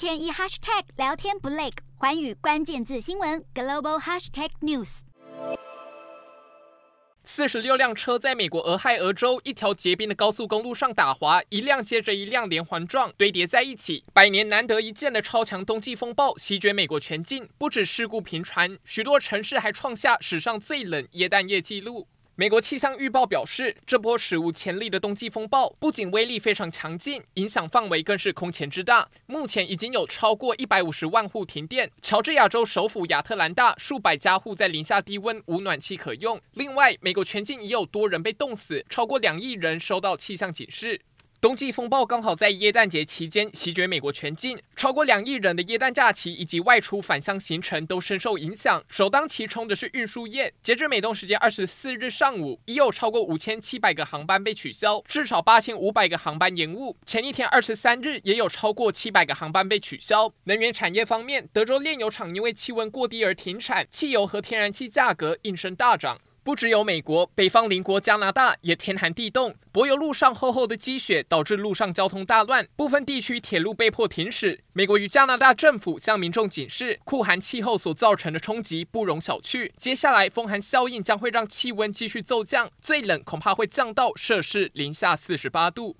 天一 hashtag 聊天不累，环宇关键字新闻 global hashtag news。四十六辆车在美国俄亥俄州一条结冰的高速公路上打滑，一辆接着一辆连环撞，堆叠在一起。百年难得一见的超强冬季风暴席卷美国全境，不止事故频传，许多城市还创下史上最冷液氮夜记录。美国气象预报表示，这波史无前例的冬季风暴不仅威力非常强劲，影响范围更是空前之大。目前已经有超过一百五十万户停电。乔治亚州首府亚特兰大数百家户在零下低温无暖气可用。另外，美国全境已有多人被冻死，超过两亿人收到气象警示。冬季风暴刚好在耶诞节期间席卷美国全境，超过两亿人的耶诞假期以及外出返乡行程都深受影响。首当其冲的是运输业，截至美东时间二十四日上午，已有超过五千七百个航班被取消，至少八千五百个航班延误。前一天二十三日也有超过七百个航班被取消。能源产业方面，德州炼油厂因为气温过低而停产，汽油和天然气价格应声大涨。不只有美国，北方邻国加拿大也天寒地冻，柏油路上厚厚的积雪导致路上交通大乱，部分地区铁路被迫停驶。美国与加拿大政府向民众警示，酷寒气候所造成的冲击不容小觑。接下来，风寒效应将会让气温继续骤降，最冷恐怕会降到摄氏零下四十八度。